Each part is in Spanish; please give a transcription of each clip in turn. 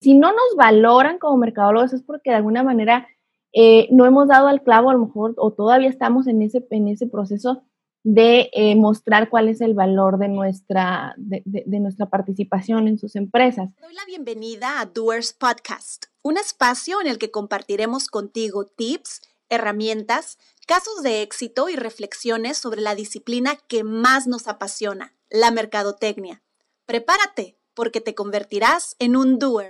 si no nos valoran como mercadólogos es porque de alguna manera eh, no hemos dado al clavo a lo mejor o todavía estamos en ese, en ese proceso de eh, mostrar cuál es el valor de nuestra, de, de nuestra participación en sus empresas. Doy la bienvenida a Doers Podcast, un espacio en el que compartiremos contigo tips, herramientas, casos de éxito y reflexiones sobre la disciplina que más nos apasiona, la mercadotecnia. Prepárate, porque te convertirás en un doer.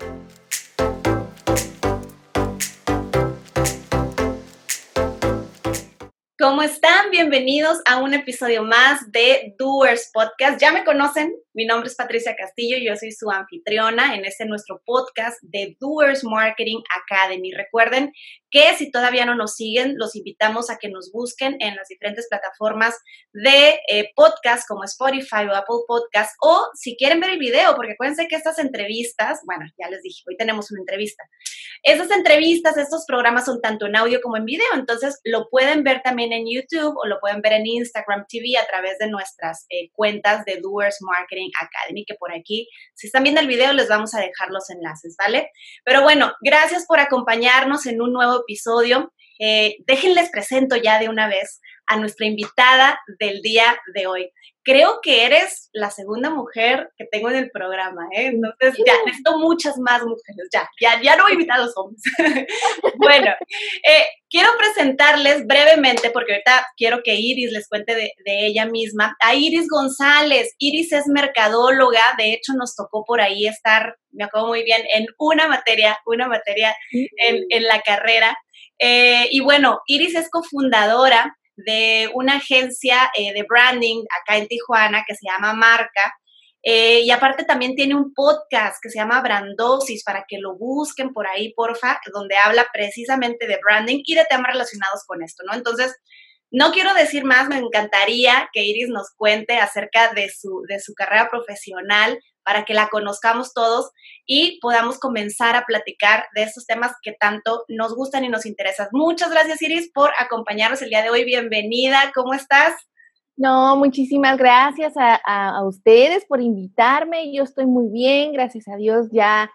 ¿Cómo están? Bienvenidos a un episodio más de Doers Podcast. Ya me conocen, mi nombre es Patricia Castillo, yo soy su anfitriona en este nuestro podcast de Doers Marketing Academy. Recuerden que si todavía no nos siguen, los invitamos a que nos busquen en las diferentes plataformas de eh, podcast como Spotify o Apple Podcast o si quieren ver el video, porque acuérdense que estas entrevistas, bueno, ya les dije, hoy tenemos una entrevista. Estas entrevistas, estos programas son tanto en audio como en video, entonces lo pueden ver también en YouTube o lo pueden ver en Instagram TV a través de nuestras eh, cuentas de Doers Marketing Academy, que por aquí, si están viendo el video, les vamos a dejar los enlaces, ¿vale? Pero bueno, gracias por acompañarnos en un nuevo episodio. Eh, déjenles presento ya de una vez a nuestra invitada del día de hoy creo que eres la segunda mujer que tengo en el programa, ¿eh? Entonces, ya, necesito muchas más mujeres, ya, ya, ya no voy a invitar a los hombres. bueno, eh, quiero presentarles brevemente, porque ahorita quiero que Iris les cuente de, ella misma, a Iris González. Iris es mercadóloga, de hecho nos tocó por ahí estar, me acuerdo muy bien, en una materia, una materia en, en la carrera. Eh, y bueno, Iris es cofundadora de una agencia eh, de branding acá en Tijuana que se llama Marca. Eh, y aparte también tiene un podcast que se llama Brandosis para que lo busquen por ahí, porfa, donde habla precisamente de branding y de temas relacionados con esto, ¿no? Entonces, no quiero decir más, me encantaría que Iris nos cuente acerca de su, de su carrera profesional, para que la conozcamos todos y podamos comenzar a platicar de estos temas que tanto nos gustan y nos interesan. Muchas gracias, Iris, por acompañarnos el día de hoy. Bienvenida, ¿cómo estás? No, muchísimas gracias a, ustedes por invitarme. Yo estoy muy bien, gracias a Dios, ya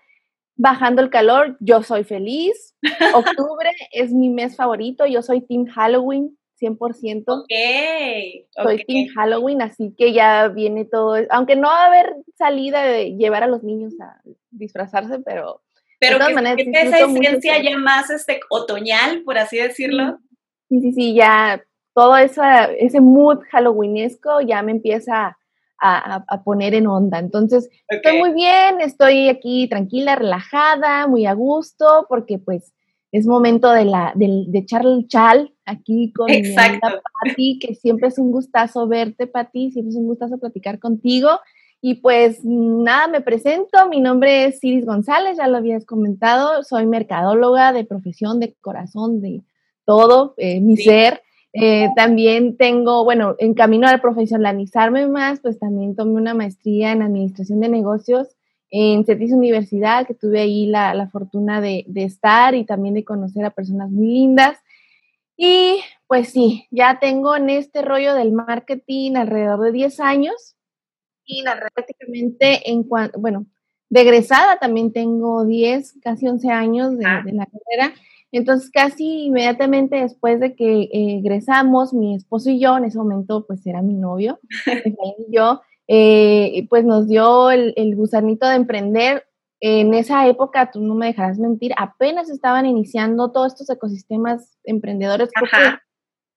bajando el calor. Yo soy feliz. Octubre es mi mes favorito. Yo soy Team Halloween. 100%. Ok. Soy Team Halloween, así que ya viene todo, aunque no va a haber salida de llevar a los niños a disfrazarse, pero... Pero de todas que, esa esencia ya más este, otoñal, por así decirlo. Sí, sí, sí, ya todo esa, ese mood halloweenesco ya me empieza a, poner en onda. Entonces, estoy muy bien, estoy aquí tranquila, relajada, muy a gusto, porque pues es momento de, la, de, echar el chal aquí con Pati, que siempre es un gustazo verte, Pati, siempre es un gustazo platicar contigo. Y pues nada, me presento, mi nombre es Iris González, ya lo habías comentado, soy mercadóloga de profesión, de corazón, de todo, eh, mi ser. Eh, también tengo, bueno, en camino a profesionalizarme más, pues también tomé una maestría en administración de negocios en CETIS Universidad, que tuve ahí la, fortuna de, estar y también de conocer a personas muy lindas. Y pues sí, ya tengo en este rollo del marketing alrededor de 10 años y prácticamente en cuanto, bueno, de egresada también tengo 10, casi 11 años de, ah. de, la carrera. Entonces, casi inmediatamente después de que egresamos, mi esposo y yo, en ese momento, pues era mi novio, y yo, eh, pues nos dio el, gusanito de emprender. En esa época, tú no me dejarás mentir, apenas estaban iniciando todos estos ecosistemas emprendedores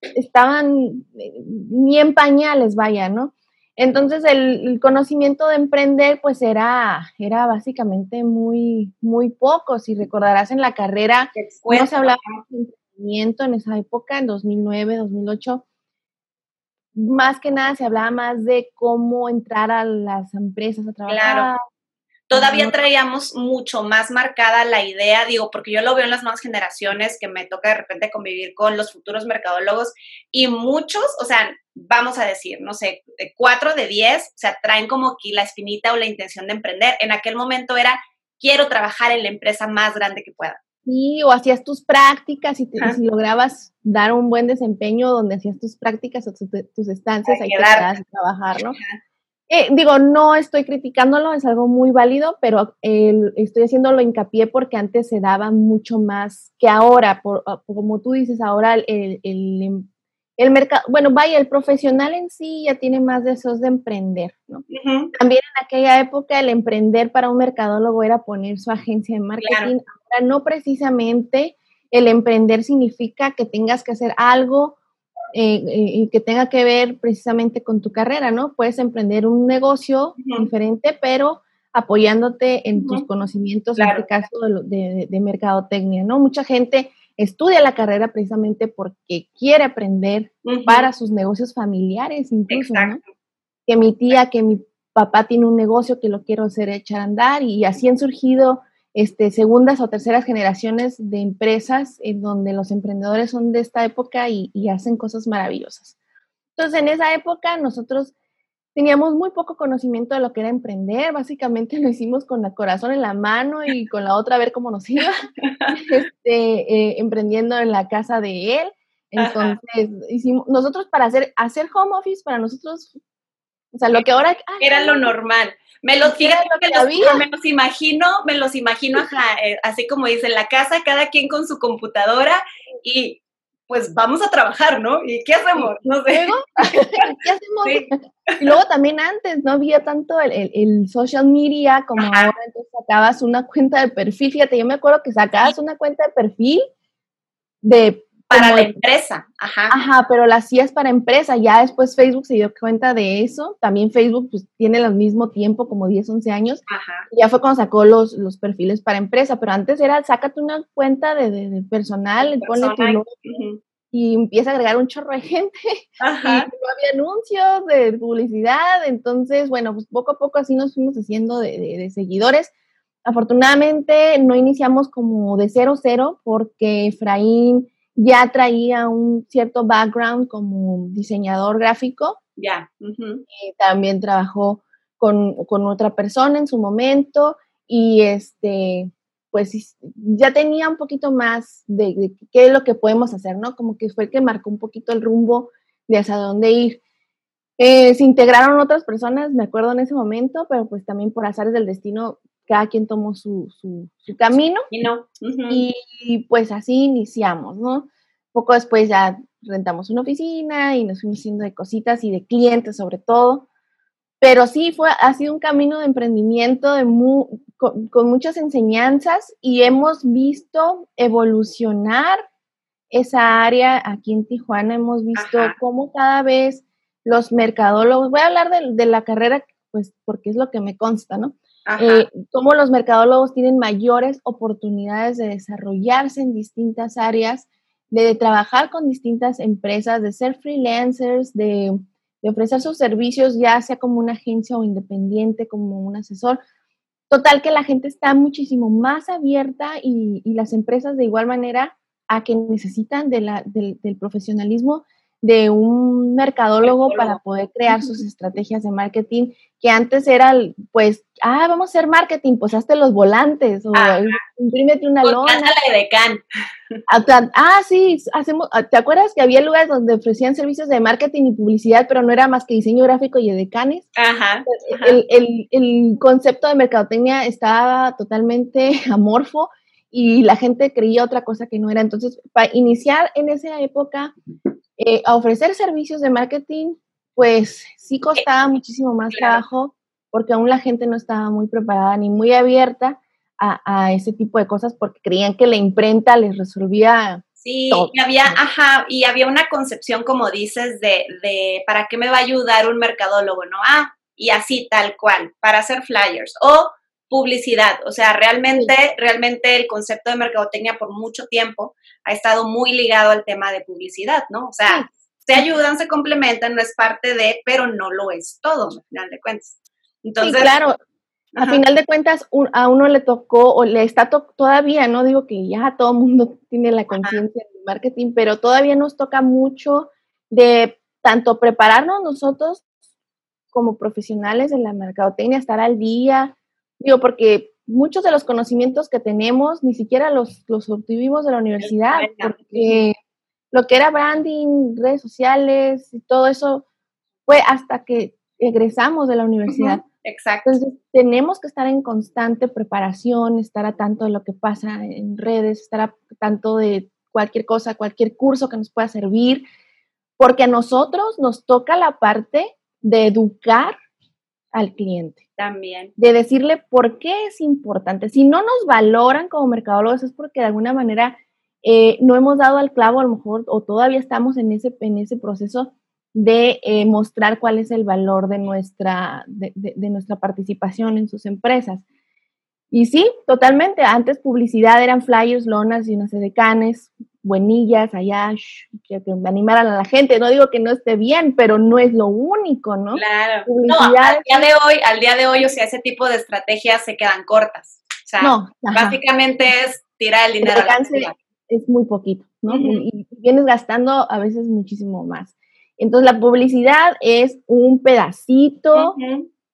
estaban eh, ni en pañales, vaya, ¿no? Entonces el, conocimiento de emprender pues era, era básicamente muy, muy poco. Si recordarás en la carrera, no se hablaba de emprendimiento en esa época, en 2009, 2008 más que nada se hablaba más de cómo entrar a las empresas a trabajar. Claro. Todavía traíamos mucho más marcada la idea, digo, porque yo lo veo en las nuevas generaciones que me toca de repente convivir con los futuros mercadólogos y muchos, o sea, vamos a decir, no sé, de cuatro de diez, o sea, traen como aquí la espinita o la intención de emprender. En aquel momento era, quiero trabajar en la empresa más grande que pueda. Sí, o hacías tus prácticas y, si lograbas dar un buen desempeño donde hacías tus prácticas o tus, estancias, ahí te a trabajar, ¿no? Eh, digo, no estoy criticándolo, es algo muy válido, pero estoy haciéndolo hincapié porque antes se daba mucho más que ahora, por, ah, como tú dices, ahora el, el, mercado, bueno, vaya, el profesional en sí ya tiene más deseos de emprender, ¿no? También en aquella época el emprender para un mercadólogo era poner su agencia de marketing, ahora no precisamente el emprender significa que tengas que hacer algo eh, eh que tenga que ver precisamente con tu carrera, ¿no? Puedes emprender un negocio diferente, pero apoyándote en tus conocimientos, en este caso de, mercadotecnia, ¿no? Mucha gente estudia la carrera precisamente porque quiere aprender para sus negocios familiares, incluso, ¿no? Que mi tía, que mi papá tiene un negocio que lo quiero hacer echar a andar y así han surgido este, segundas o terceras generaciones de empresas en donde los emprendedores son de esta época y, hacen cosas maravillosas. Entonces, en esa época nosotros teníamos muy poco conocimiento de lo que era emprender, básicamente lo hicimos con el corazón en la mano y con la otra a ver cómo nos iba, este, eh, emprendiendo en la casa de él. Entonces, hicimos, nosotros para hacer, hacer home office, para nosotros, o sea, lo que ahora... era lo normal. Me los, me los imagino, me los imagino, eh, así como dice, en la casa, cada quien con su computadora y pues vamos a trabajar, ¿no? ¿Y qué hacemos? No sé. ¿Qué hacemos? Y luego también antes no había tanto el, social media como ahora, entonces sacabas una cuenta de perfil, fíjate, yo me acuerdo que sacabas una cuenta de perfil de para la empresa, ajá. Ajá, pero la hacías para empresa. Ya después Facebook se dio cuenta de eso. También Facebook pues, tiene el mismo tiempo, como 10, 11 años. Ajá. Ya fue cuando sacó los, los perfiles para empresa, pero antes era, sácate una cuenta de, de, personal, ponle tu logo y empieza a agregar un chorro de gente. Ajá. Y no había anuncios de publicidad. Entonces, bueno, pues poco a poco así nos fuimos haciendo de, de seguidores. Afortunadamente no iniciamos como de cero cero porque Efraín ya traía un cierto background como diseñador gráfico. Ya. también trabajó con, otra persona en su momento y este, pues ya tenía un poquito más de, qué es lo que podemos hacer, ¿no? Como que fue el que marcó un poquito el rumbo de hacia dónde ir. Eh, se integraron otras personas, me acuerdo en ese momento, pero pues también por azares del destino, cada quien tomó su, su, camino. Y, no. y, pues así iniciamos, ¿no? Poco después ya rentamos una oficina y nos fuimos haciendo de cositas y de clientes sobre todo. Pero sí, fue, ha sido un camino de emprendimiento de con, muchas enseñanzas y hemos visto evolucionar esa área aquí en Tijuana. Hemos visto cómo cada vez los mercadólogos, voy a hablar de, la carrera, pues porque es lo que me consta, ¿no? Eh, cómo los mercadólogos tienen mayores oportunidades de desarrollarse en distintas áreas de trabajar con distintas empresas, de ser freelancers, de, ofrecer sus servicios, ya sea como una agencia o independiente, como un asesor. Total que la gente está muchísimo más abierta y, las empresas de igual manera a que necesitan de del, del profesionalismo de un mercadólogo para poder crear sus estrategias de marketing, que antes era, pues, ah, vamos a hacer marketing, pues hazte los volantes o imprímete una lona. de can. Ah, sí, hacemos, ah, ¿te acuerdas que había lugares donde ofrecían servicios de marketing y publicidad, pero no era más que diseño gráfico y edecanes? Ajá. El, el, el concepto de mercadotecnia estaba totalmente amorfo y la gente creía otra cosa que no era. Entonces, para iniciar en esa época eh, a ofrecer servicios de marketing, pues sí costaba muchísimo más trabajo porque aún la gente no estaba muy preparada ni muy abierta a, ese tipo de cosas porque creían que la imprenta les resolvía. Sí, y había, ajá, y había una concepción, como dices, de, de para qué me va a ayudar un mercadólogo, ¿no? Ah, y así tal cual, para hacer flyers. O publicidad. O sea, realmente, realmente el concepto de mercadotecnia por mucho tiempo ha estado muy ligado al tema de publicidad, ¿no? O sea, se ayudan, se complementan, no es parte de, pero no lo es todo, al final de cuentas. Entonces, sí, claro. A final de cuentas, a uno le tocó, o le está todavía, no digo que ya todo el mundo tiene la conciencia del marketing, pero todavía nos toca mucho de tanto prepararnos nosotros como profesionales en la mercadotecnia, estar al día, Digo, porque muchos de los conocimientos que tenemos ni siquiera los, los obtuvimos de la universidad, porque lo que era branding, redes sociales y todo eso fue hasta que egresamos de la universidad. Exacto. Entonces, tenemos que estar en constante preparación, estar a tanto de lo que pasa en redes, estar a tanto de cualquier cosa, cualquier curso que nos pueda servir, porque a nosotros nos toca la parte de educar al cliente. También. De decirle por qué es importante. Si no nos valoran como mercadólogos es porque de alguna manera eh, no hemos dado al clavo a lo mejor o todavía estamos en ese, en ese proceso de eh, mostrar cuál es el valor de nuestra, de, nuestra participación en sus empresas. Y sí, totalmente. Antes publicidad eran flyers, lonas y unas edecanes, buenillas allá, que, que, animaran a la gente. No digo que no esté bien, pero no es lo único, ¿no? Claro. al día de hoy, al día de hoy, o sea, ese tipo de estrategias se quedan cortas. O sea, básicamente es tirar el dinero. a es muy poquito, ¿no? y, vienes gastando a veces muchísimo más. Entonces, la publicidad es un pedacito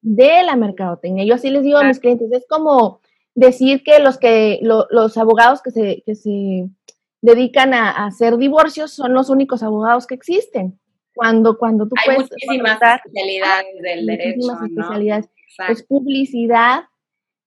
de la mercadotecnia. Yo así les digo a mis clientes, es como decir que los que los abogados que se, que se dedican a, hacer divorcios son los únicos abogados que existen. Cuando, cuando tú Hay puedes muchísimas especialidades del derecho, muchísimas especialidades. Es publicidad,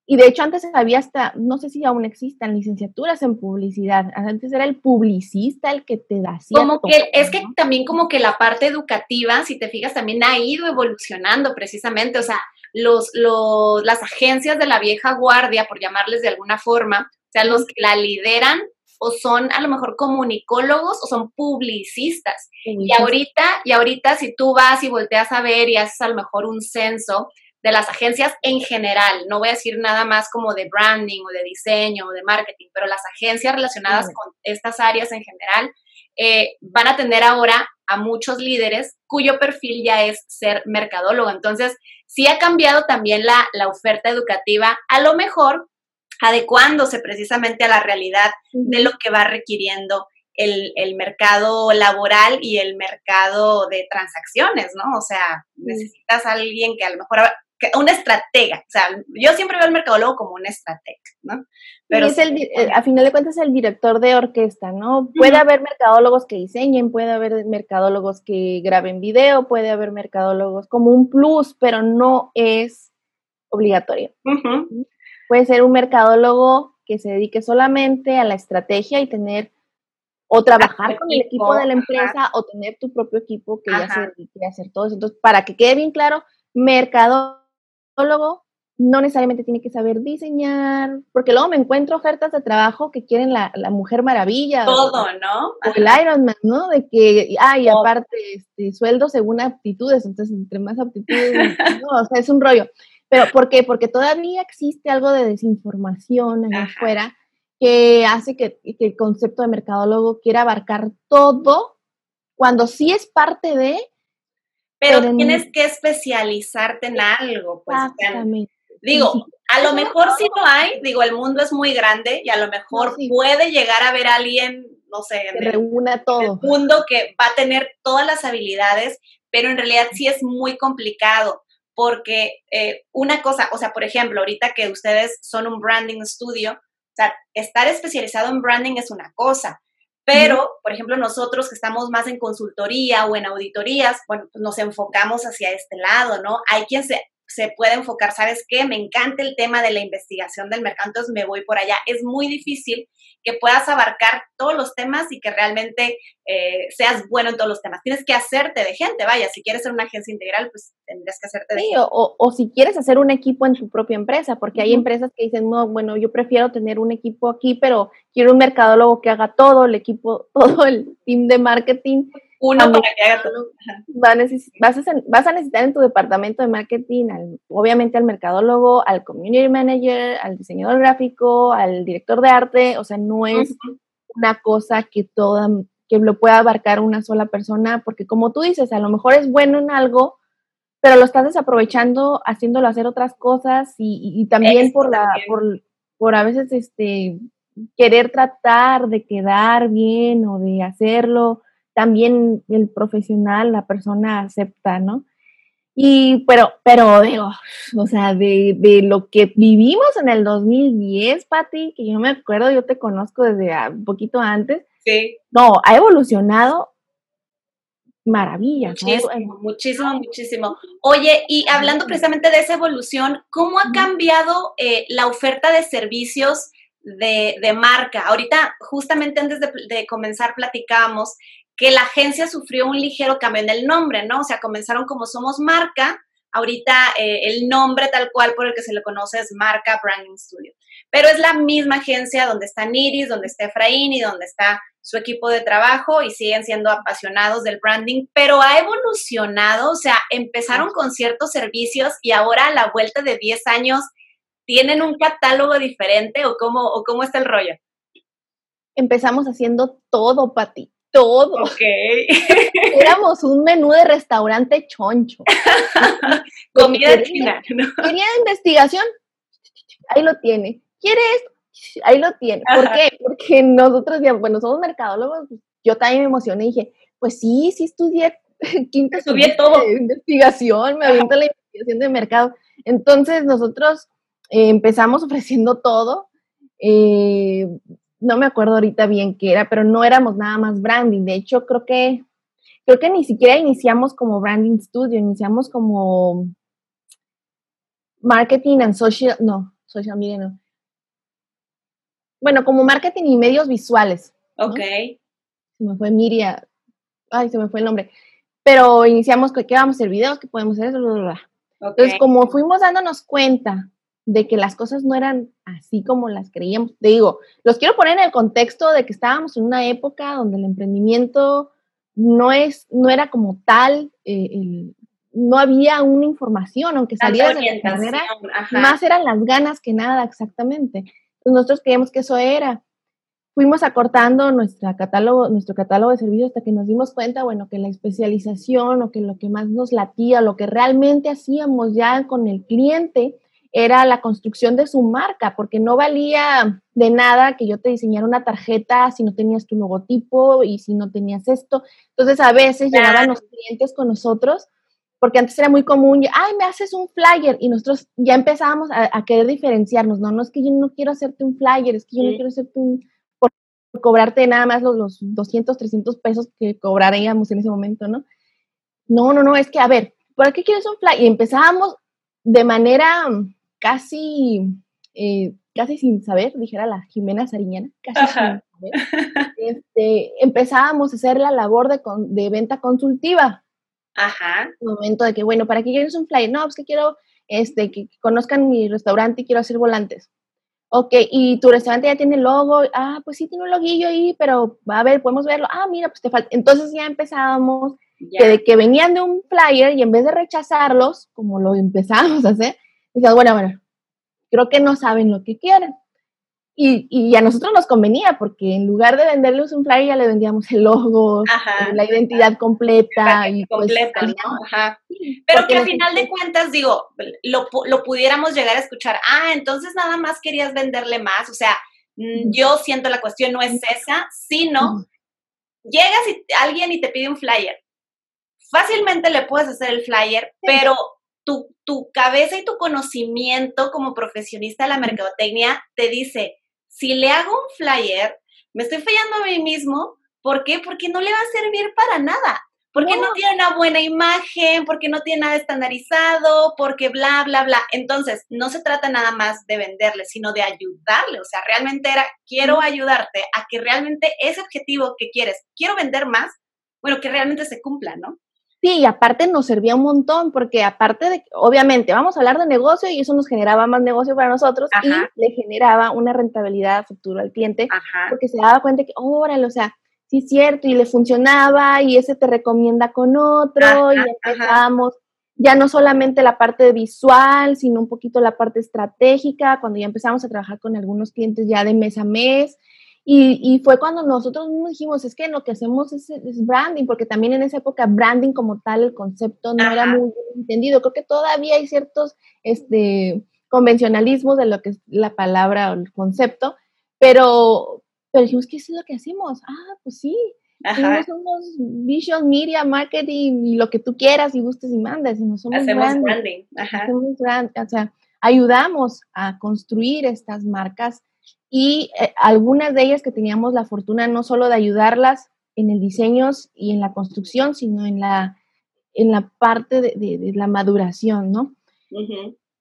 y de hecho antes había hasta, no sé si aún existan licenciaturas en publicidad, antes era el publicista el que te da Como que es que también como que la parte educativa, si te fijas, también ha ido evolucionando precisamente, o sea, los, los, las agencias de la vieja guardia, por llamarles de alguna forma, o sea, los que la lideran o son a lo mejor comunicólogos o son publicistas. Y ahorita, y ahorita si tú vas y volteas a ver y haces a lo mejor un censo, de las agencias en general, no voy a decir nada más como de branding o de diseño o de marketing, pero las agencias relacionadas con estas áreas en general eh, van a tener ahora a muchos líderes cuyo perfil ya es ser mercadólogo. Entonces, sí ha cambiado también la, la oferta educativa, a lo mejor adecuándose precisamente a la realidad de lo que va requiriendo el, el, mercado laboral y el mercado de transacciones, ¿no? O sea, necesitas a alguien que a lo mejor una estratega. O sea, yo siempre veo al mercadólogo como una estratega, ¿no? Pero es el, eh, a final de cuentas, el director de orquesta, ¿no? Puede haber mercadólogos que diseñen, puede haber mercadólogos que graben video, puede haber mercadólogos como un plus, pero no es obligatorio. Puede ser un mercadólogo que se dedique solamente a la estrategia y tener o trabajar con el equipo de la empresa o tener tu propio equipo que ya se dedique a hacer todo eso. Entonces, para que quede bien claro, mercadólogo no necesariamente tiene que saber diseñar, porque luego me encuentro ofertas de trabajo que quieren la, Mujer Maravilla. Todo, ¿no? O el Iron Man, ¿no? De que, ay, aparte, este, sueldo según aptitudes, entonces entre más aptitudes, no, o sea, es un rollo. Pero, ¿por qué? Porque todavía existe algo de desinformación allá afuera que hace que, que el concepto de mercadólogo quiera abarcar todo, cuando sí es parte de, pero, tienes que especializarte en algo, pues. digo, a lo mejor sí lo hay, digo, el mundo es muy grande y a lo mejor puede llegar a ver a alguien, no sé, reúna todo. el mundo que va a tener todas las habilidades, pero en realidad sí es muy complicado porque eh, una cosa, o sea, por ejemplo, ahorita que ustedes son un branding studio, o sea, estar especializado en branding es una cosa, pero, por ejemplo, nosotros que estamos más en consultoría o en auditorías, bueno, pues nos enfocamos hacia este lado, ¿no? Hay quien se, se puede enfocar, ¿sabes qué? Me encanta el tema de la investigación del mercado, entonces me voy por allá. Es muy difícil que puedas abarcar todos los temas y que realmente eh, seas bueno en todos los temas. Tienes que hacerte de gente, vaya, si quieres ser una agencia integral, pues tendrías que hacerte de sí, O, o, si quieres hacer un equipo en tu propia empresa, porque hay empresas que dicen, no, bueno, yo prefiero tener un equipo aquí, pero quiero un mercadólogo que haga todo, el equipo, todo el team de marketing uno para que haga todo. vas, a, necesitar en tu departamento de marketing, obviamente al mercadólogo, al community manager, al diseñador gráfico, al director de arte, o sea, no es una cosa que toda que lo pueda abarcar una sola persona, porque como tú dices, a lo mejor es bueno en algo, pero lo estás desaprovechando haciéndolo hacer otras cosas y, también por la por, por a veces este querer tratar de quedar bien o de hacerlo también el profesional, la persona acepta, ¿no? Y, pero, pero digo, o sea, de, de lo que vivimos en el 2010, Patti, que yo me acuerdo, yo te conozco desde un poquito antes. Sí. No, ha evolucionado maravilla. Muchísimo, muchísimo, muchísimo. Oye, y hablando precisamente de esa evolución, ¿cómo ha cambiado eh, la oferta de servicios de, marca? Ahorita, justamente antes de, de comenzar, platicábamos que la agencia sufrió un ligero cambio en el nombre, ¿no? O sea, comenzaron como Somos Marca, ahorita eh, el nombre tal cual por el que se le conoce es Marca Branding Studio. Pero es la misma agencia donde está Niris, donde está Efraín y donde está su equipo de trabajo y siguen siendo apasionados del branding, pero ha evolucionado, o sea, empezaron con ciertos servicios y ahora a la vuelta de 10 años tienen un catálogo diferente o cómo, o cómo está el rollo. Empezamos haciendo todo, Pati todo. Ok. Éramos un menú de restaurante choncho. Comida china. Quería investigación, ahí lo tiene. ¿Quieres? Ahí lo tiene. ¿Por qué? Porque nosotros, bueno, somos mercadólogos, yo también me emocioné y dije, pues sí, sí estudié quinta estudié todo. investigación, me aviento la investigación de mercado. Entonces nosotros eh, empezamos ofreciendo todo. Eh, no me acuerdo ahorita bien qué era, pero no éramos nada más branding. De hecho, creo que, creo que ni siquiera iniciamos como branding studio, iniciamos como marketing and social, no, social media no. Bueno, como marketing y medios visuales. Ok. Se me fue Miria, ay, se me fue el nombre. Pero iniciamos que, vamos a hacer videos, que podemos hacer eso, bla, bla, bla. Entonces, como fuimos dándonos cuenta de que las cosas no eran así como las creíamos. Te digo, los quiero poner en el contexto de que estábamos en una época donde el emprendimiento no, es, no era como tal, eh, no había una información, aunque salías de la carrera, más eran las ganas que nada, exactamente. nosotros creíamos que eso era. Fuimos acortando nuestra catálogo, nuestro catálogo de servicios hasta que nos dimos cuenta, bueno, que la especialización o que lo que más nos latía, lo que realmente hacíamos ya con el cliente, era la construcción de su marca, porque no valía de nada que yo te diseñara una tarjeta si no tenías tu logotipo y si no tenías esto. Entonces a veces llegaban los clientes con nosotros, porque antes era muy común, ay, me haces un flyer y nosotros ya empezábamos a, querer diferenciarnos, no, no es que yo no quiero hacerte un flyer, es que yo no quiero hacerte un, por, cobrarte nada más los, los 200, 300 pesos que cobraríamos en ese momento, ¿no? No, no, no, es que, a ver, ¿por qué quieres un flyer? Y empezábamos de manera casi, eh, casi sin saber, dijera la Jimena Sariñana, casi sin saber, este, empezábamos a hacer la labor de, de venta consultiva. Ajá. momento de que, bueno, ¿para qué quieres un flyer? No, pues que quiero este, que conozcan mi restaurante y quiero hacer volantes. Ok, y tu restaurante ya tiene logo. Ah, pues sí, tiene un loguillo ahí, pero a ver, podemos verlo. Ah, mira, pues te falta. Entonces ya empezábamos que, de que venían de un flyer y en vez de rechazarlos, como lo empezamos a hacer, Dices, bueno, bueno, creo que no saben lo que quieren. Y, y, a nosotros nos convenía porque en lugar de venderles un flyer ya le vendíamos el logo, la identidad completa. y pues, completa, ¿no? Ajá. Pero que al final de cuentas, digo, lo, lo, pudiéramos llegar a escuchar, ah, entonces nada más querías venderle más, o sea, mm, yo siento la cuestión no es esa, sino llegas y alguien y te pide un flyer. Fácilmente le puedes hacer el flyer, pero tu, cabeza y tu conocimiento como profesionista de la mercadotecnia te dice, si le hago un flyer, me estoy fallando a mí mismo. ¿Por qué? Porque no le va a servir para nada. Porque no. tiene una buena imagen, porque no tiene nada estandarizado, porque bla, bla, bla. Entonces, no se trata nada más de venderle, sino de ayudarle. O sea, realmente era, quiero ayudarte a que realmente ese objetivo que quieres, quiero vender más, bueno, que realmente se cumpla, ¿no? Sí, y aparte nos servía un montón, porque aparte de, obviamente, vamos a hablar de negocio y eso nos generaba más negocio para nosotros y le generaba una rentabilidad futuro al cliente, porque se daba cuenta que, órale, o sea, sí es cierto, y le funcionaba y ese te recomienda con otro y empezamos ya no solamente la parte visual, sino un poquito la parte estratégica, cuando ya empezamos a trabajar con algunos clientes ya de mes a mes, y, fue cuando nosotros dijimos, es que lo que hacemos es, branding, porque también en esa época branding como tal, el concepto no era muy bien entendido. Creo que todavía hay ciertos este, convencionalismos de lo que es la palabra o el concepto, pero, pero dijimos, ¿qué es lo que hacemos? Ah, pues sí, somos vision, media, marketing y lo que tú quieras y gustes y mandes, y no somos Hacemos branding. Hacemos brand, o sea, ayudamos a construir estas marcas y eh, algunas de ellas que teníamos la fortuna no solo de ayudarlas en el diseño y en la construcción, sino en la, en la parte de, la maduración, ¿no?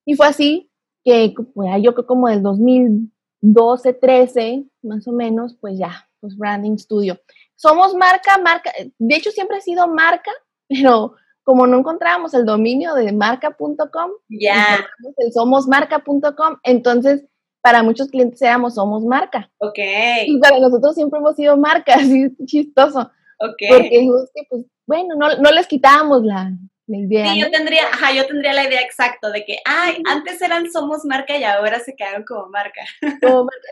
Y fue así que pues, yo creo como del 2012, 13, más o menos, pues ya, pues Branding Studio. Somos marca, marca, de hecho siempre ha sido marca, pero como no encontrábamos el dominio de marca.com, ya. el somosmarca.com, entonces para muchos clientes éramos somos marca. Ok. Y para nosotros siempre hemos sido marca, así chistoso. Ok. Porque pues, bueno, no, no les quitábamos la, Sí, yo tendría, ajá, yo tendría la idea exacta de que, ay, antes eran Somos Marca y ahora se quedaron como marca.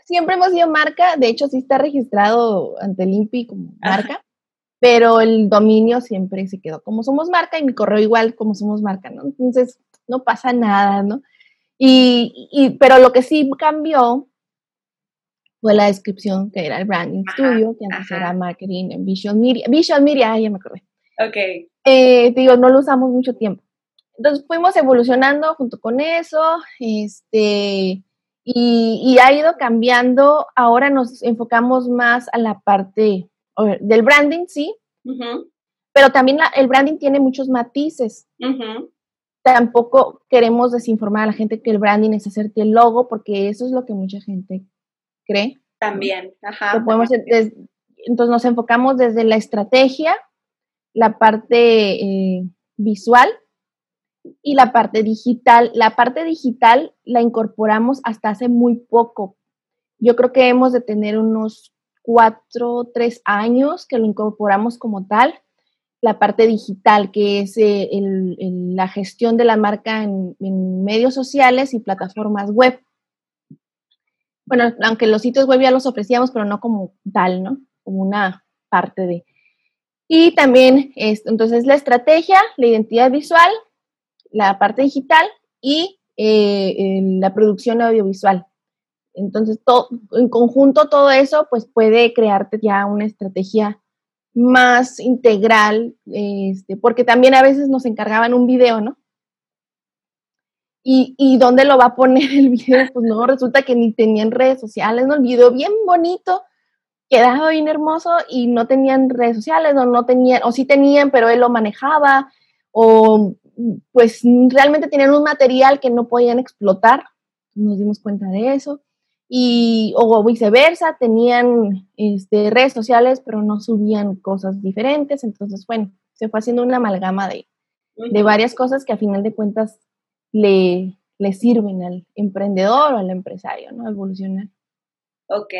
Siempre hemos sido marca, de hecho sí está registrado ante el INPI como marca, pero el dominio siempre se quedó como Somos Marca y mi correo igual como Somos Marca, ¿no? Entonces no pasa nada, ¿no? Y, y pero lo que sí cambió fue la descripción que era el Branding Studio, que antes era Marketing en Visual Media. Visual Media, ya me acordé. Ok. Eh, digo, no lo usamos mucho tiempo. Entonces fuimos evolucionando junto con eso, este, y, ha ido cambiando. Ahora nos enfocamos más a la parte del branding, sí, pero también el branding tiene muchos matices. Tampoco queremos desinformar a la gente que el branding es hacerte el logo, porque eso es lo que mucha gente cree. También, ajá. entonces nos enfocamos desde la estrategia, la parte eh, visual y la parte digital. La parte digital la incorporamos hasta hace muy poco. Yo creo que hemos de tener unos cuatro, tres años que lo incorporamos como tal. La parte digital, que es eh, la gestión de la marca en, medios sociales y plataformas web. Bueno, aunque los sitios web ya los ofrecíamos, pero no como tal, ¿no? Como una parte de. Y también, entonces, la estrategia, la identidad visual, la parte digital y eh, la producción audiovisual. Entonces, todo, en conjunto todo eso, pues puede crearte ya una estrategia más integral, este, porque también a veces nos encargaban un video, ¿no? Y, y, dónde lo va a poner el video, pues no, resulta que ni tenían redes sociales, ¿no? El video bien bonito, quedaba bien hermoso y no tenían redes sociales o no tenían, o sí tenían, pero él lo manejaba, o pues realmente tenían un material que no podían explotar, nos dimos cuenta de eso, y o viceversa, tenían este, redes sociales, pero no subían cosas diferentes, entonces bueno, se fue haciendo una amalgama de, de varias cosas que a final de cuentas le, le sirven al emprendedor o al empresario, ¿no? Evolucionar. Ok.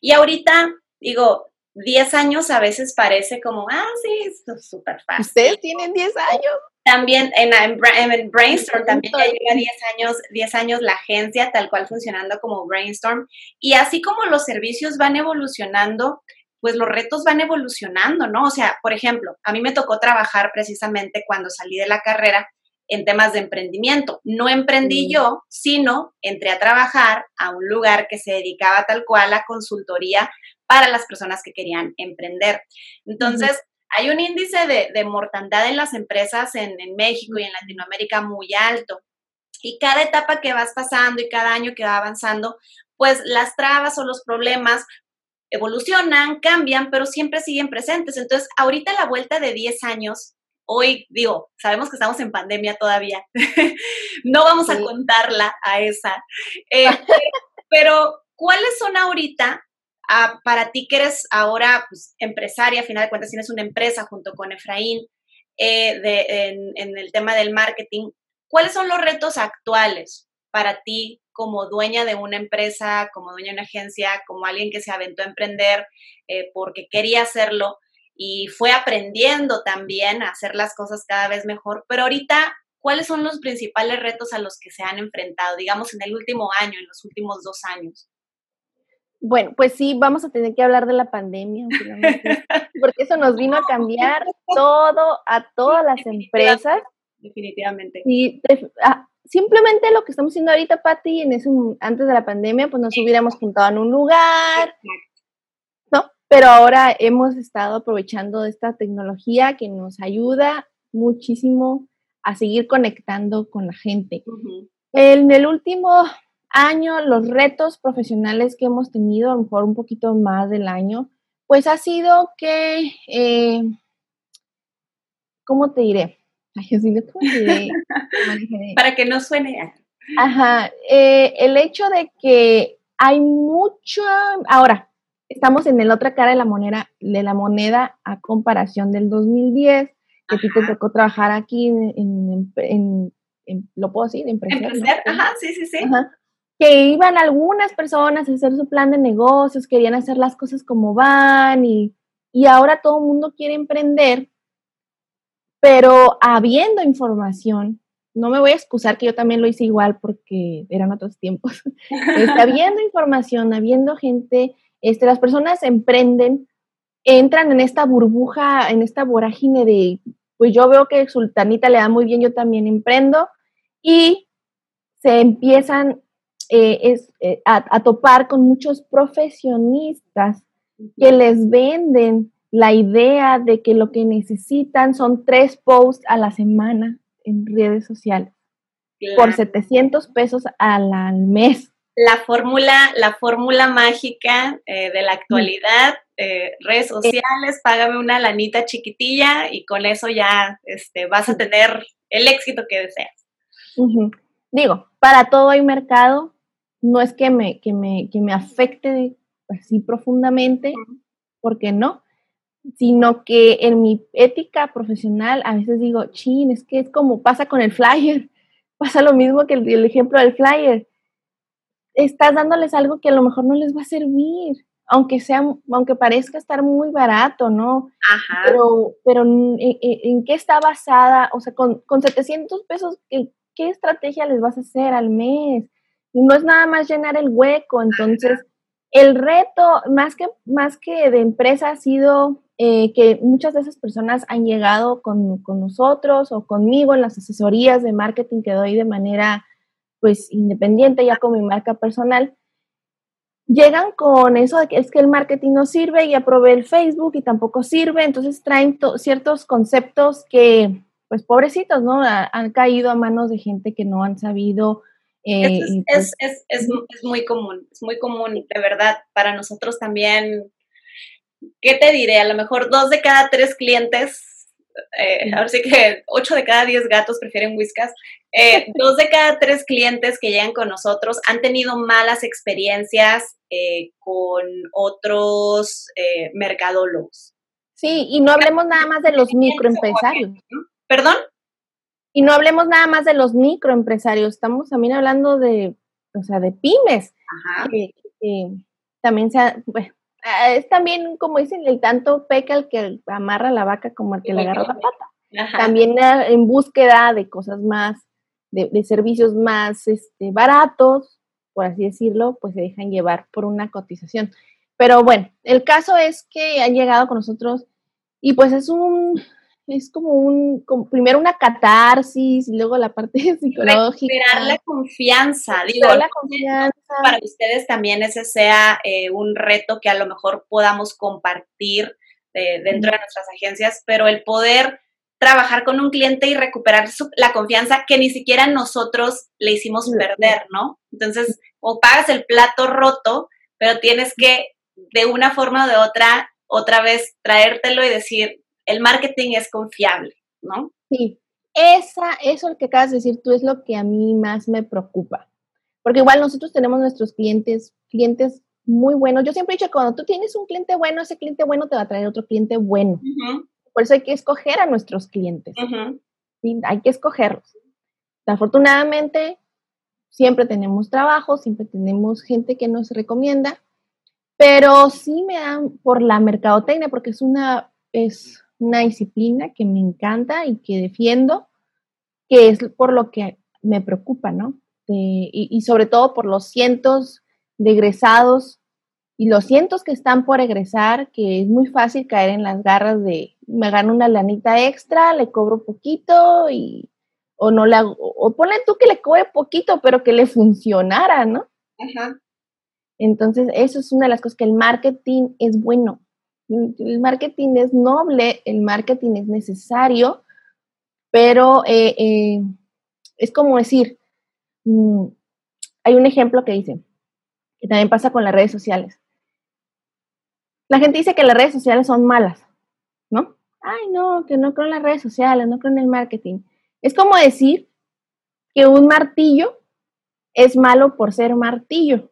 Y ahorita, digo, 10 años a veces parece como, ah, sí, esto es súper fácil. Ustedes tienen 10 años. También en, en, Brainstorm también ya lleva 10 años, 10 años la agencia tal cual funcionando como Brainstorm. Y así como los servicios van evolucionando, pues los retos van evolucionando, ¿no? O sea, por ejemplo, a mí me tocó trabajar precisamente cuando salí de la carrera en temas de emprendimiento. No emprendí yo, sino entré a trabajar a un lugar que se dedicaba tal cual a consultoría para las personas que querían emprender. Entonces, hay un índice de, mortandad en las empresas en, México y en Latinoamérica muy alto. Y cada etapa que vas pasando y cada año que va avanzando, pues las trabas o los problemas evolucionan, cambian, pero siempre siguen presentes. Entonces, ahorita la vuelta de 10 años, hoy digo, sabemos que estamos en pandemia todavía, no vamos a contarla a esa, eh, pero ¿cuáles son ahorita para ti que eres ahora pues, empresaria, a final de cuentas tienes una empresa junto con Efraín eh, en, el tema del marketing, ¿cuáles son los retos actuales para ti como dueña de una empresa, como dueña de una agencia, como alguien que se aventó a emprender eh, porque quería hacerlo y fue aprendiendo también a hacer las cosas cada vez mejor, pero ahorita, ¿cuáles son los principales retos a los que se han enfrentado, digamos, en el último año, en los últimos dos años? Bueno, pues sí, vamos a tener que hablar de la pandemia, porque eso nos vino a cambiar todo, a todas las empresas. Definitivamente. Y ah, simplemente lo que estamos haciendo ahorita, Patti, en ese, antes de la pandemia, pues nos hubiéramos juntado en un lugar, ¿no? Pero ahora hemos estado aprovechando esta tecnología que nos ayuda muchísimo a seguir conectando con la gente. En el último año, los retos profesionales que hemos tenido, a lo mejor un poquito más del año, Pues ha sido que, eh, ¿cómo te diré? Ay, ¿cómo te diré? Para que no suene. Ajá, eh, el hecho de que hay mucho, ahora, estamos en la otra cara de la moneda, de la moneda a comparación del 2010, que a ti te tocó trabajar aquí en, lo puedo decir, empresa. Ajá, sí, sí, sí. Que iban algunas personas a hacer su plan de negocios, querían hacer las cosas como van y, y ahora todo el mundo quiere emprender, pero habiendo información, no me voy a excusar que yo también lo hice igual porque eran otros tiempos. Está habiendo información, habiendo gente, este, las personas emprenden, entran en esta burbuja, en esta vorágine de, pues yo veo que Sultanita le da muy bien, yo también emprendo, y se empiezan eh, eh, a, topar con muchos profesionistas que les venden la idea de que lo que necesitan son tres posts a la semana en redes sociales por 700 pesos al, mes. La fórmula, la fórmula mágica eh, de la actualidad, redes sociales, págame una lanita chiquitilla y con eso ya este, vas a tener el éxito que deseas. Digo, para todo hay mercado, no es que me, que me, que me afecte así profundamente, porque no, sino que en mi ética profesional a veces digo, chin, es que es como pasa con el flyer, pasa lo mismo que el, ejemplo del flyer. Estás dándoles algo que a lo mejor no les va a servir, aunque sea, aunque parezca estar muy barato, ¿no? Ajá. Pero, pero ¿en, qué está basada? O sea, con, con 700 pesos, ¿qué, ¿qué estrategia les vas a hacer al mes? No es nada más llenar el hueco, entonces el reto, más que, más que de empresa, ha sido eh, que muchas de esas personas han llegado con, nosotros o conmigo en las asesorías de marketing que doy de manera pues independiente ya con mi marca personal. Llegan con eso de que es que el marketing no sirve, y aprobé el Facebook y tampoco sirve, entonces traen ciertos conceptos que, pues pobrecitos, ¿no? han caído a manos de gente que no han sabido eh, es, es, es, es, muy común, es muy común, de verdad, para nosotros también. ¿Qué te diré? A lo mejor dos de cada tres clientes, eh, ahora sí que ocho de cada diez gatos prefieren whiskas, eh, dos de cada tres clientes que llegan con nosotros han tenido malas experiencias con otros mercadólogos. Sí, y no hablemos nada más de los microempresarios. ¿Perdón? Y no hablemos nada más de los microempresarios, estamos también hablando de, o sea, de pymes. Ajá. también sea, ah, es también, como dicen, el tanto peca el que amarra la vaca como el que le agarra la pata. También ah, en búsqueda de cosas más, de, de, servicios más este, baratos, por así decirlo, pues se dejan llevar por una cotización. Pero bueno, el caso es que han llegado con nosotros y pues es un, es como un, primero una catarsis y luego la parte psicológica. Recuperar la confianza, digo, la confianza. para ustedes también ese sea eh, un reto que a lo mejor podamos compartir eh, dentro de nuestras agencias, pero el poder trabajar con un cliente y recuperar la confianza que ni siquiera nosotros le hicimos perder, ¿no? Entonces, o pagas el plato roto, pero tienes que de una forma o de otra, otra vez traértelo y decir, el marketing es confiable, ¿no? Sí, esa, eso que acabas de decir tú es lo que a mí más me preocupa. Porque igual nosotros tenemos nuestros clientes, clientes muy buenos. Yo siempre he dicho que cuando tú tienes un cliente bueno, ese cliente bueno te va a traer otro cliente bueno. Por eso hay que escoger a nuestros clientes. Hay que escogerlos. Afortunadamente, siempre tenemos trabajo, siempre tenemos gente que nos recomienda, pero sí me dan por la mercadotecnia, porque es una, es una disciplina que me encanta y que defiendo, que es por lo que me preocupa, ¿no? y, sobre todo por los cientos de egresados y los cientos que están por egresar, que es muy fácil caer en las garras de me gano una lanita extra, le cobro poquito y o no le hago, o ponle tú que le cobre poquito, pero que le funcionara, ¿no? Ajá. Entonces, eso es una de las cosas que el marketing es bueno. El marketing es noble, el marketing es necesario, pero eh, eh, es como decir, mm, hay un ejemplo que dice, que también pasa con las redes sociales. la gente dice que las redes sociales son malas, ¿no? Ay, no, que no creo en las redes sociales, no creo en el marketing. Es como decir que un martillo es malo por ser martillo.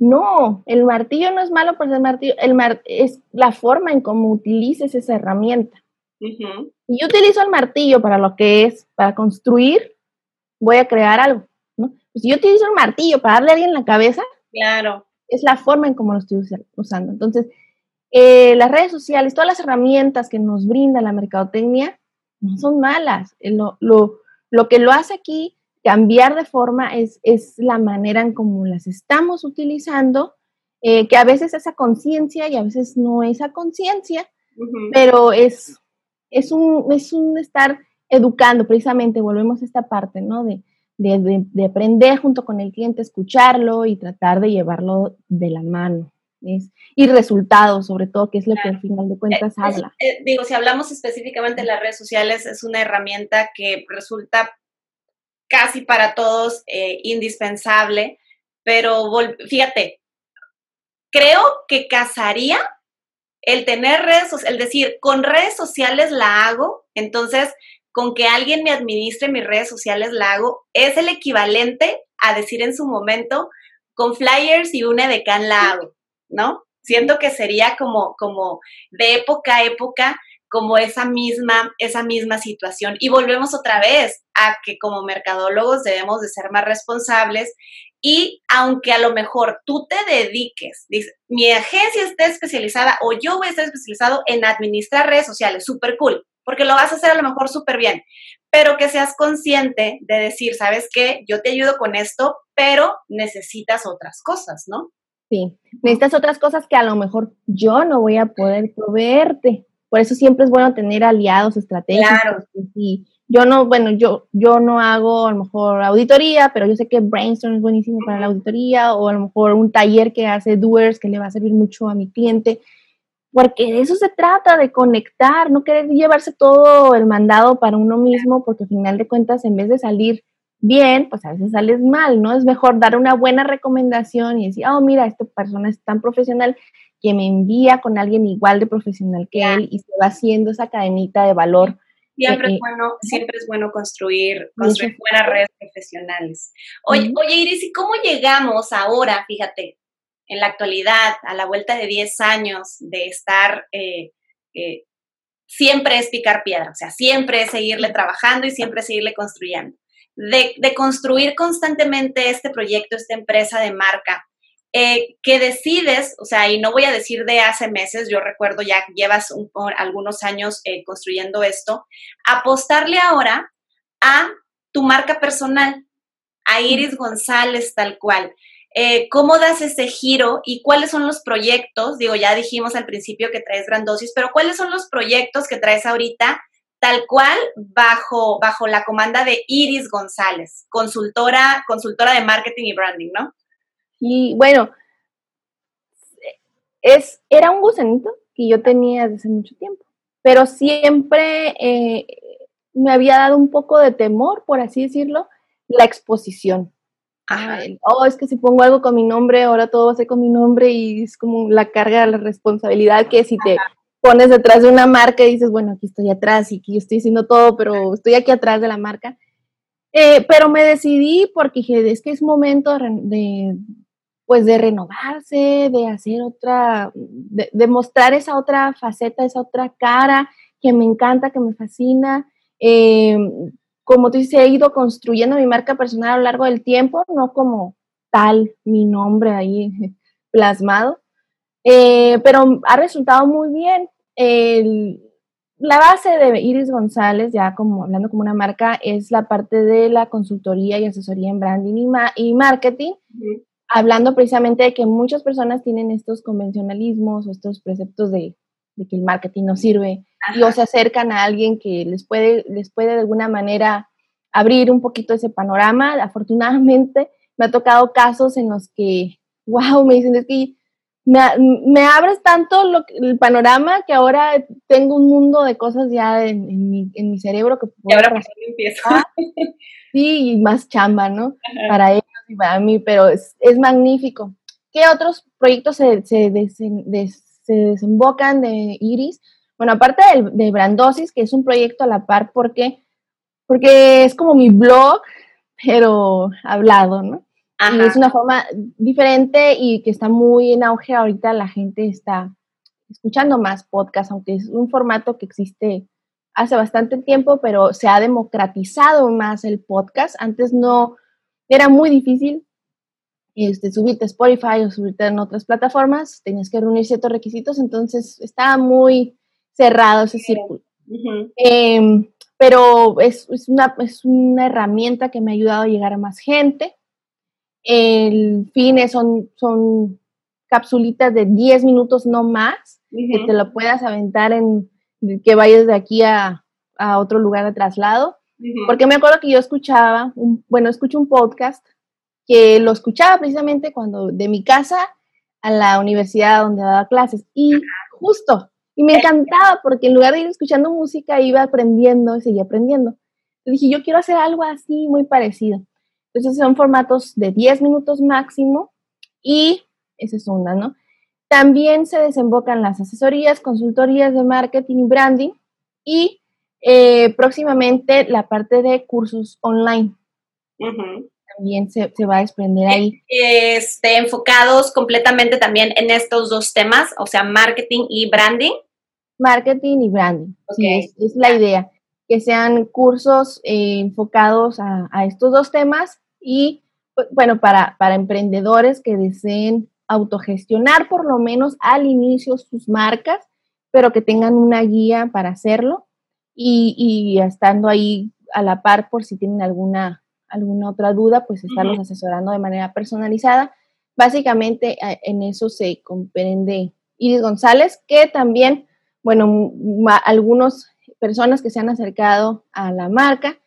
No, el martillo no es malo por ser martillo, el es la forma en cómo utilices esa herramienta. Si yo utilizo el martillo para lo que es, para construir, voy a crear algo. ¿no? Pues si yo utilizo el martillo para darle a alguien en la cabeza, claro. es la forma en cómo lo estoy usando. Entonces, eh, las redes sociales, todas las herramientas que nos brinda la mercadotecnia, no son malas. Lo, lo, lo que lo hace aquí cambiar de forma es, es la manera en cómo las estamos utilizando, eh, que a veces esa conciencia y a veces no esa conciencia, pero es, es, un, es un estar educando, precisamente, volvemos a esta parte, ¿no? De, de, de, aprender junto con el cliente, escucharlo y tratar de llevarlo de la mano. Y resultados, sobre todo, que es lo que al final de cuentas eh, habla. Eh, digo, si hablamos específicamente de las redes sociales, es una herramienta que resulta casi para todos eh, indispensable, pero fíjate, creo que casaría el tener redes sociales, el decir, con redes sociales la hago, entonces con que alguien me administre mis redes sociales la hago, es el equivalente a decir en su momento, con flyers y una edecán la hago, ¿no? Siento que sería como, como de época a época como esa misma, esa misma situación. Y volvemos otra vez a que como mercadólogos debemos de ser más responsables y aunque a lo mejor tú te dediques, mi agencia esté especializada o yo voy a estar especializado en administrar redes sociales, súper cool, porque lo vas a hacer a lo mejor súper bien, pero que seas consciente de decir, ¿sabes qué? Yo te ayudo con esto, pero necesitas otras cosas, ¿no? Sí, necesitas otras cosas que a lo mejor yo no voy a poder proveerte. Por eso siempre es bueno tener aliados estratégicos. Claro. Y yo no, bueno, yo, yo no hago a lo mejor auditoría, pero yo sé que Brainstorm es buenísimo para la auditoría, o a lo mejor un taller que hace Doers que le va a servir mucho a mi cliente, porque de eso se trata, de conectar, no querer llevarse todo el mandado para uno mismo, porque al final de cuentas, en vez de salir bien, pues a veces sales mal, ¿no? Es mejor dar una buena recomendación y decir, oh, mira, esta persona es tan profesional que me envía con alguien igual de profesional que él y se va haciendo esa cadenita de valor. Siempre, es, eh, bueno, siempre es bueno construir, construir buenas redes profesionales. Oye, oye, Iris, ¿y cómo llegamos ahora, fíjate, en la actualidad, a la vuelta de 10 años de estar, eh, eh, siempre es picar piedra, o sea, siempre es seguirle trabajando y siempre seguirle construyendo? De, de construir constantemente este proyecto, esta empresa de marca, eh, que decides, o sea, y no voy a decir de hace meses, yo recuerdo ya llevas algunos años eh, construyendo esto, apostarle ahora a tu marca personal, a Iris González tal cual. Eh, ¿Cómo das ese giro y cuáles son los proyectos? Digo, ya dijimos al principio que traes Grandosis, pero ¿cuáles son los proyectos que traes ahorita tal cual bajo, bajo la comanda de Iris González, consultora, consultora de marketing y branding, ¿no? Y bueno, es, era un gusanito que yo tenía desde hace mucho tiempo, pero siempre eh, me había dado un poco de temor, por así decirlo, la exposición. oh, es que si pongo algo con mi nombre, ahora todo va a ser con mi nombre y es como la carga de la responsabilidad que si te pones detrás de una marca y dices, bueno, aquí estoy atrás y aquí estoy haciendo todo, pero estoy aquí atrás de la marca. Eh, pero me decidí porque dije, es que es momento de, pues de renovarse, de hacer otra, de, mostrar esa otra faceta, esa otra cara que me encanta, que me fascina. Eh, como tú dices, he ido construyendo mi marca personal a lo largo del tiempo, no como tal mi nombre ahí plasmado, eh, pero ha resultado muy bien. la base de Iris González, ya como hablando como una marca, es la parte de la consultoría y asesoría en branding y, marketing hablando precisamente de que muchas personas tienen estos convencionalismos o estos preceptos de, que el marketing no sirve y o se acercan a alguien que les puede, les puede de alguna manera abrir un poquito ese panorama. Afortunadamente me ha tocado casos en los que, wow, me dicen, es que me, abres tanto lo, el panorama que ahora tengo un mundo de cosas ya en, mi, en mi, cerebro que... Y ahora pues empiezo. Sí, y más chamba, ¿no? Para ellos y para mí, pero es, es magnífico. ¿qué otros proyectos se, se, desembocan de Iris? Bueno, aparte de, de Brandosis, que es un proyecto a la par porque, porque es como mi blog, pero hablado, ¿no? Y es una forma diferente y que está muy en auge ahorita. La gente está escuchando más podcast, aunque es un formato que existe hace bastante tiempo, pero se ha democratizado más el podcast. Antes no era muy difícil este, subirte a Spotify o subirte en otras plataformas, tenías que reunir ciertos requisitos, entonces estaba muy cerrado ese círculo. Em, pero es, es, una, es una herramienta que me ha ayudado a llegar a más gente el fin son, son capsulitas de 10 minutos no más, que te lo puedas aventar en que vayas de aquí a, otro lugar de traslado. Porque me acuerdo que yo escuchaba, un, bueno, escucho un podcast que lo escuchaba precisamente cuando de mi casa a la universidad donde daba clases. Y justo, y me encantaba porque en lugar de ir escuchando música iba aprendiendo y seguía aprendiendo. dije, yo quiero hacer algo así muy parecido. Entonces son formatos de 10 minutos máximo y esa es una, ¿no? También se desembocan las asesorías, consultorías de marketing y branding y eh, próximamente la parte de cursos online. También se, va a desprender ahí. Este, enfocados completamente también en estos dos temas, o sea, marketing y branding. Marketing y branding. Sí, es la idea que sean cursos eh, enfocados a, estos dos temas y, bueno, para, para emprendedores que deseen autogestionar por lo menos al inicio sus marcas, pero que tengan una guía para hacerlo y, y estando ahí a la par por si tienen alguna, alguna otra duda, pues estarlos asesorando de manera personalizada. Básicamente en eso se comprende Iris González, que también, bueno, algunos personas que se han acercado a la marca,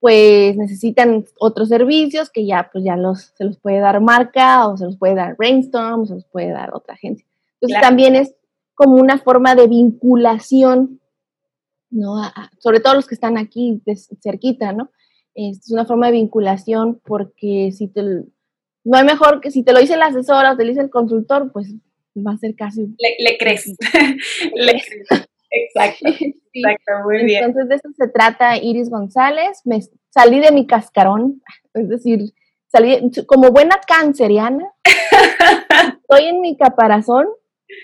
pues necesitan otros servicios que ya, pues ya los, se los puede dar marca o se los puede dar Brainstorm o se los puede dar otra agencia. Entonces también es como una forma de vinculación, ¿no? sobre todo los que están aquí cerquita, ¿no? Es una forma de vinculación porque si te, no hay mejor que si te lo dice el asesor o te lo dice el consultor, pues va a ser casi... Le, le crees. le crees. Exacto, exacto, muy bien. Entonces de eso se trata Iris González. Me salí de mi cascarón, es decir, salí como buena canceriana. estoy en mi caparazón,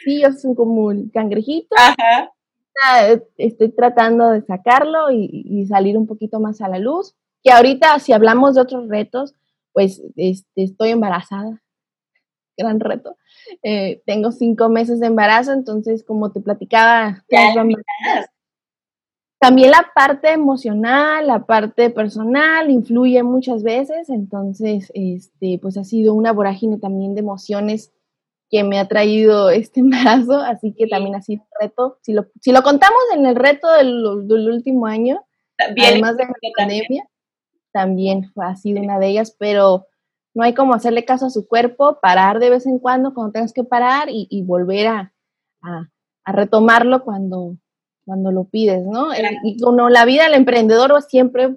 sí, yo soy como el cangrejito. Ajá. Estoy tratando de sacarlo y, salir un poquito más a la luz. Que ahorita, si hablamos de otros retos, pues este, estoy embarazada. Gran reto. Eh, tengo cinco meses de embarazo, entonces como te platicaba, también la parte emocional, la parte personal influye muchas veces, entonces este, pues ha sido una vorágine también de emociones que me ha traído este embarazo, así que también ha sido un reto. Si lo, si lo contamos en el reto del, último año, además de la pandemia, también ha sido una de ellas, pero no hay como hacerle caso a su cuerpo, parar de vez en cuando cuando tengas que parar y, volver a, retomarlo cuando, cuando lo pides, ¿no? Y como la vida del emprendedor siempre...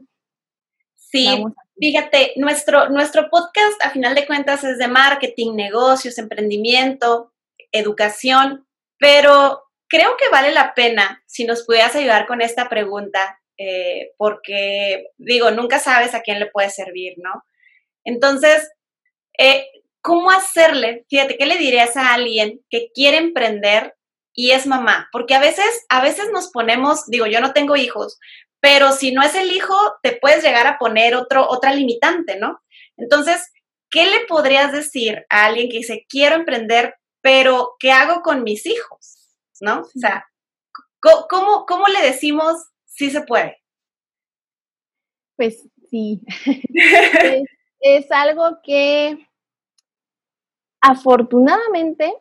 Sí, fíjate, nuestro, nuestro podcast a final de cuentas es de marketing, negocios, emprendimiento, educación, pero creo que vale la pena si nos pudieras ayudar con esta pregunta, eh, porque digo, nunca sabes a quién le puede servir, ¿no? Entonces, eh, ¿cómo hacerle? Fíjate, ¿qué le dirías a alguien que quiere emprender y es mamá? Porque a veces, a veces nos ponemos, digo, yo no tengo hijos, pero si no es el hijo, te puedes llegar a poner otro, otra limitante, ¿no? Entonces, ¿qué le podrías decir a alguien que dice, quiero emprender, pero ¿qué hago con mis hijos? ¿No? O sea, ¿cómo, cómo le decimos si se puede? Pues sí. es algo que afortunadamente,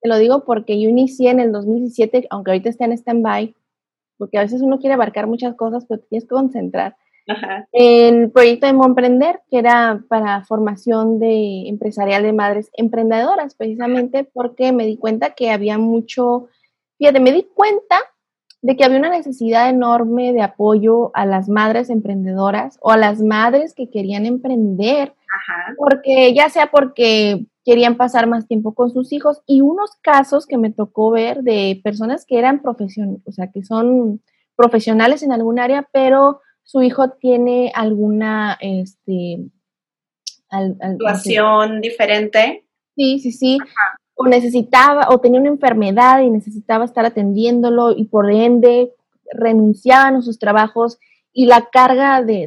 te lo digo porque yo inicié en el 2017, aunque ahorita está en stand-by, porque a veces uno quiere abarcar muchas cosas, pero tienes que concentrar. El proyecto de Emprender, que era para formación de empresarial de madres emprendedoras, precisamente porque me di cuenta que había mucho, fíjate, me di cuenta de que había una necesidad enorme de apoyo a las madres emprendedoras o a las madres que querían emprender, porque ya sea porque querían pasar más tiempo con sus hijos y unos casos que me tocó ver de personas que eran profesionales, o sea, que son profesionales en algún área, pero su hijo tiene alguna este, situación diferente. Sí, sí, sí. O necesitaba, o tenía una enfermedad y necesitaba estar atendiéndolo y por ende renunciaban a sus trabajos y la carga de,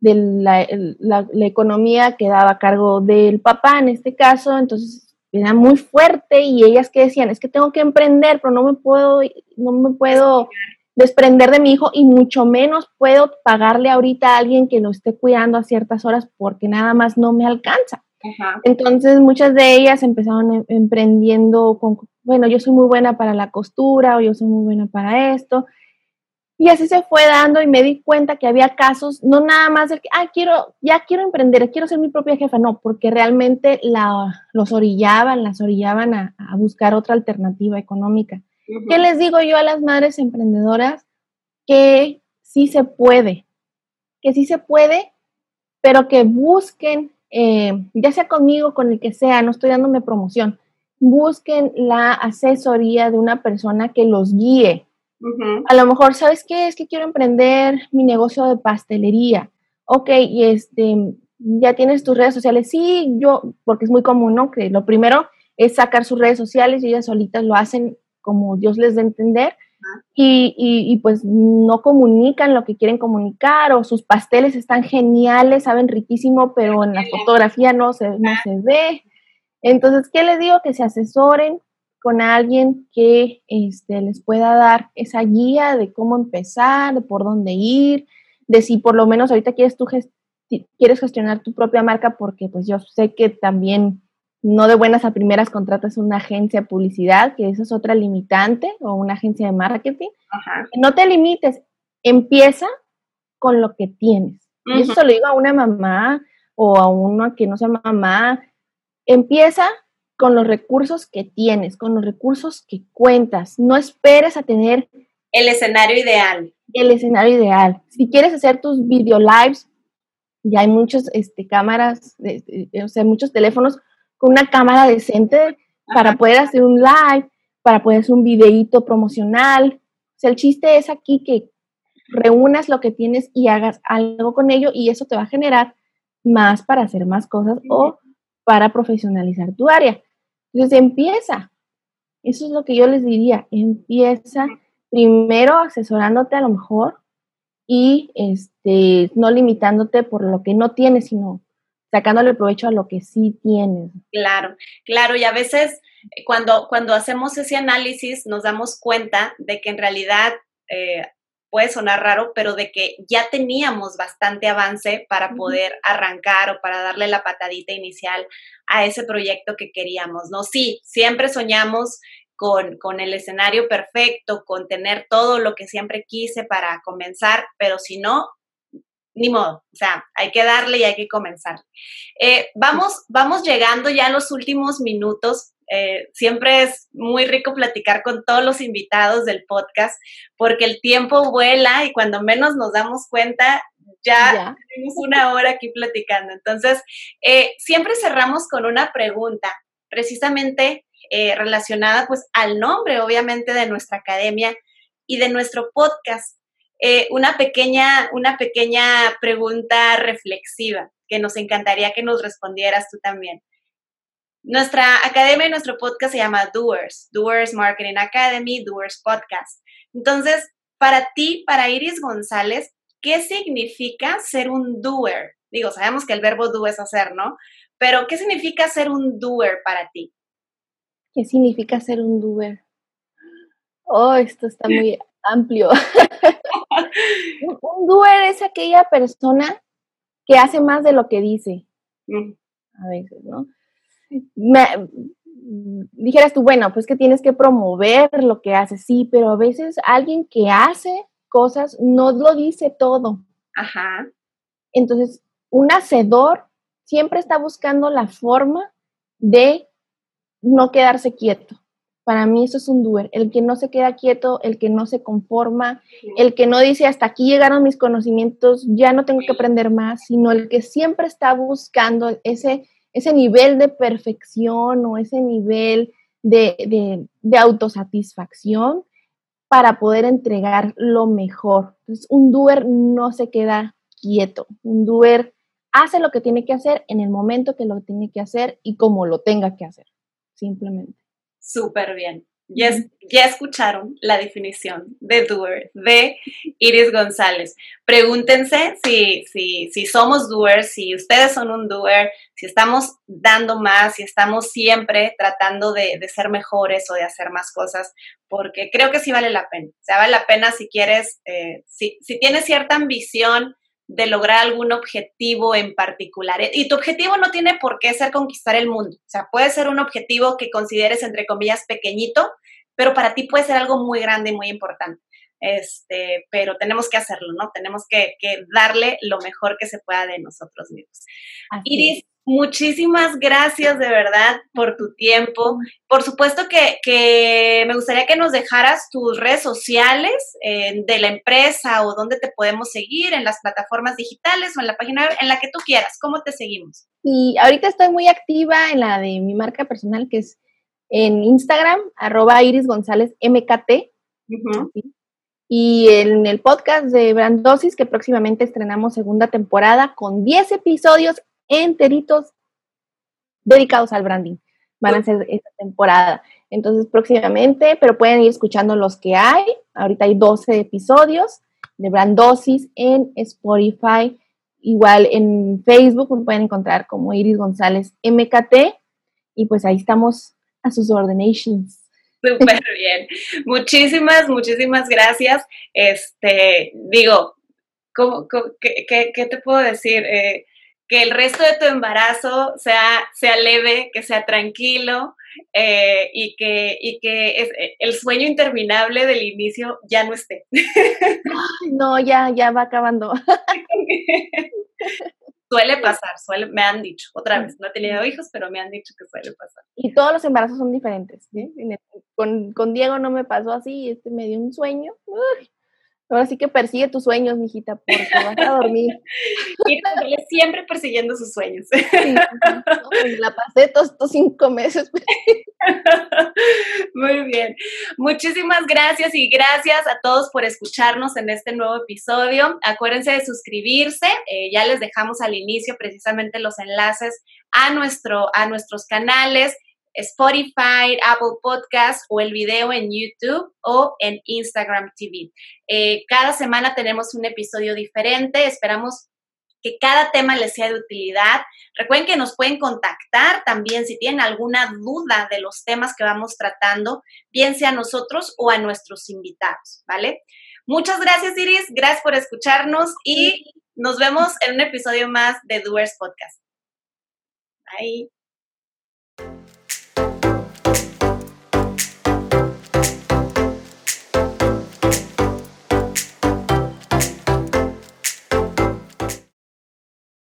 la, la, economía quedaba a cargo del papá en este caso, entonces era muy fuerte y ellas que decían, es que tengo que emprender, pero no me puedo, no me puedo desprender de mi hijo y mucho menos puedo pagarle ahorita a alguien que lo esté cuidando a ciertas horas porque nada más no me alcanza. Entonces muchas de ellas empezaron em, emprendiendo con, bueno, yo soy muy buena para la costura o yo soy muy buena para esto. Y así se fue dando y me di cuenta que había casos, no nada más de que, ah, quiero, ya quiero emprender, quiero ser mi propia jefa, no, porque realmente la, los orillaban, las orillaban a, a buscar otra alternativa económica. ¿Qué les digo yo a las madres emprendedoras? Que sí se puede, que sí se puede, pero que busquen, eh, ya sea conmigo, con el que sea, no estoy dándome promoción, busquen la asesoría de una persona que los guíe. A lo mejor, ¿sabes qué? Es que quiero emprender mi negocio de pastelería. Ok, y este, ya tienes tus redes sociales. Sí, yo, porque es muy común, ¿no? Que lo primero es sacar sus redes sociales y ellas solitas lo hacen como Dios les dé entender, y, y, pues no comunican lo que quieren comunicar, o sus pasteles están geniales, saben riquísimo, pero en la fotografía no se, no se ve. Entonces, ¿qué les digo? Que se asesoren con alguien que este, les pueda dar esa guía de cómo empezar, de por dónde ir, de si por lo menos ahorita quieres, tú quieres gestionar tu propia marca, porque pues yo sé que también no de buenas a primeras contratas una agencia de publicidad, que esa es otra limitante, o una agencia de marketing. No te limites, empieza con lo que tienes. Y eso se lo digo a una mamá o a uno que no sea mamá. Empieza con los recursos que tienes, con los recursos que cuentas. No esperes a tener el escenario ideal. El escenario ideal. Si quieres hacer tus video lives, ya hay muchas este, cámaras, o sea, muchos teléfonos una cámara decente para poder hacer un live, para poder hacer un videíto promocional. O sea, el chiste es aquí que reúnas lo que tienes y hagas algo con ello y eso te va a generar más para hacer más cosas o para profesionalizar tu área. Entonces empieza. Eso es lo que yo les diría. Empieza primero asesorándote a lo mejor y este, no limitándote por lo que no tienes, sino sacándole provecho a lo que sí tienes. Claro, claro, y a veces eh, cuando, cuando hacemos ese análisis nos damos cuenta de que en realidad eh, puede sonar raro, pero de que ya teníamos bastante avance para poder arrancar o para darle la patadita inicial a ese proyecto que queríamos, ¿no? Sí, siempre soñamos con, con, el escenario perfecto, con tener todo lo que siempre quise para comenzar, pero si no, ni modo, o sea, hay que darle y hay que comenzar. Eh, vamos, vamos llegando ya a los últimos minutos. Eh, siempre es muy rico platicar con todos los invitados del podcast porque el tiempo vuela y cuando menos nos damos cuenta ya, tenemos una hora aquí platicando. Entonces, eh, siempre cerramos con una pregunta, precisamente relacionada pues al nombre, obviamente, de nuestra academia y de nuestro podcast. Eh, una, pequeña, una pequeña pregunta reflexiva que nos encantaría que nos respondieras tú también. Nuestra academia y nuestro podcast se llama Doers, Doers Marketing Academy, Doers Podcast. Entonces, para ti, para Iris González, ¿qué significa ser un doer? Digo, sabemos que el verbo do es hacer, ¿no? Pero, ¿qué significa ser un doer para ti? ¿Qué significa ser un doer? Oh, esto está muy amplio. un doer es aquella persona que hace más de lo que dice. Mm. A veces, ¿no? dijeras tú, bueno, pues que tienes que promover lo que haces, sí, pero a veces alguien que hace cosas no lo dice todo. Ajá. Entonces, un hacedor siempre está buscando la forma de no quedarse quieto. Para mí eso es un doer, el que no se queda quieto, el que no se conforma, el que no dice hasta aquí llegaron mis conocimientos, ya no tengo que aprender más, sino el que siempre está buscando ese, ese nivel de perfección o ese nivel de, de, autosatisfacción para poder entregar lo mejor. Entonces, un doer no se queda quieto, un doer hace lo que tiene que hacer en el momento que lo tiene que hacer y como lo tenga que hacer, simplemente. Súper bien. Ya, ya, escucharon la definición de doer de Iris González. Pregúntense si, si, si somos doers, si ustedes son un doer, si estamos dando más, si estamos siempre tratando de, de, ser mejores o de hacer más cosas, porque creo que sí vale la pena. O sea, vale la pena si quieres, eh, si, si tienes cierta ambición de lograr algún objetivo en particular. Y tu objetivo no tiene por qué ser conquistar el mundo. O sea, puede ser un objetivo que consideres, entre comillas, pequeñito, pero para ti puede ser algo muy grande y muy importante. Este, pero tenemos que hacerlo, ¿no? Tenemos que, darle lo mejor que se pueda de nosotros mismos. Iris, Muchísimas gracias de verdad por tu tiempo. Por supuesto que, me gustaría que nos dejaras tus redes sociales eh, de la empresa o dónde te podemos seguir, en las plataformas digitales o en la página en la que tú quieras. ¿Cómo te seguimos? Y ahorita estoy muy activa en la de mi marca personal, que es en Instagram, arroba Iris González MKT. Y en el podcast de Brandosis, que próximamente estrenamos segunda temporada con 10 episodios enteritos dedicados al branding. Van a ser esta temporada. Entonces, próximamente, pero pueden ir escuchando los que hay. Ahorita hay 12 episodios de Brandosis en Spotify. Igual en Facebook me pueden encontrar como Iris González MKT. Y pues ahí estamos a sus ordenations. Súper bien. Muchísimas, muchísimas gracias. Este, digo, ¿cómo, qué, qué, te puedo decir? Eh, que el resto de tu embarazo sea, sea leve, que sea tranquilo eh, y que, y que es, eh, el sueño interminable del inicio ya no esté. no, ya, ya va acabando. suele pasar, suele, me han dicho, otra vez, no he tenido hijos, pero me han dicho que suele pasar. Y todos los embarazos son diferentes. Con, con, Diego no me pasó así, este me dio un sueño. Ahora sí que persigue tus sueños, mijita, porque vas a dormir. y siempre persiguiendo sus sueños. Pues, la pasé todos estos cinco meses. Muy bien. Muchísimas gracias y gracias a todos por escucharnos en este nuevo episodio. Acuérdense de suscribirse. Eh, ya les dejamos al inicio precisamente los enlaces a, nuestro, a nuestros canales. Spotify, Apple Podcast o el video en YouTube o en Instagram TV. Eh, cada semana tenemos un episodio diferente. Esperamos que cada tema les sea de utilidad. Recuerden que nos pueden contactar también si tienen alguna duda de los temas que vamos tratando, bien sea nosotros o a nuestros invitados, ¿vale? Muchas gracias, Iris. Gracias por escucharnos y nos vemos en un episodio más de Doers Podcast. Bye.